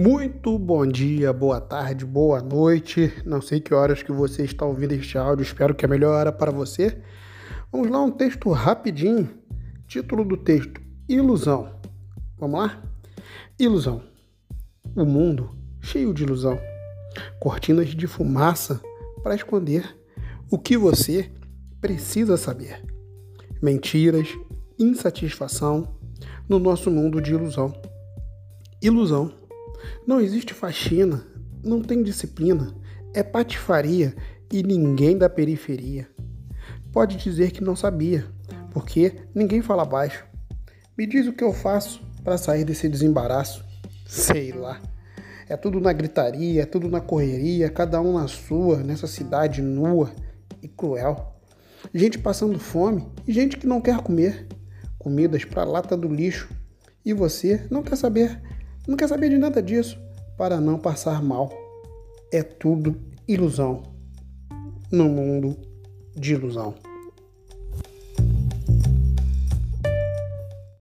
Muito bom dia, boa tarde, boa noite. Não sei que horas que você está ouvindo este áudio, espero que é a melhor hora para você. Vamos lá, um texto rapidinho. Título do texto: Ilusão. Vamos lá? Ilusão. O mundo cheio de ilusão. Cortinas de fumaça para esconder o que você precisa saber. Mentiras, insatisfação no nosso mundo de ilusão. Ilusão. Não existe faxina, não tem disciplina, é patifaria e ninguém da periferia. Pode dizer que não sabia, porque ninguém fala baixo. Me diz o que eu faço para sair desse desembaraço. Sei lá. É tudo na gritaria, é tudo na correria, cada um na sua, nessa cidade nua e cruel. Gente passando fome e gente que não quer comer. Comidas para lata do lixo. E você não quer saber não quer saber de nada disso para não passar mal. É tudo ilusão no mundo de ilusão.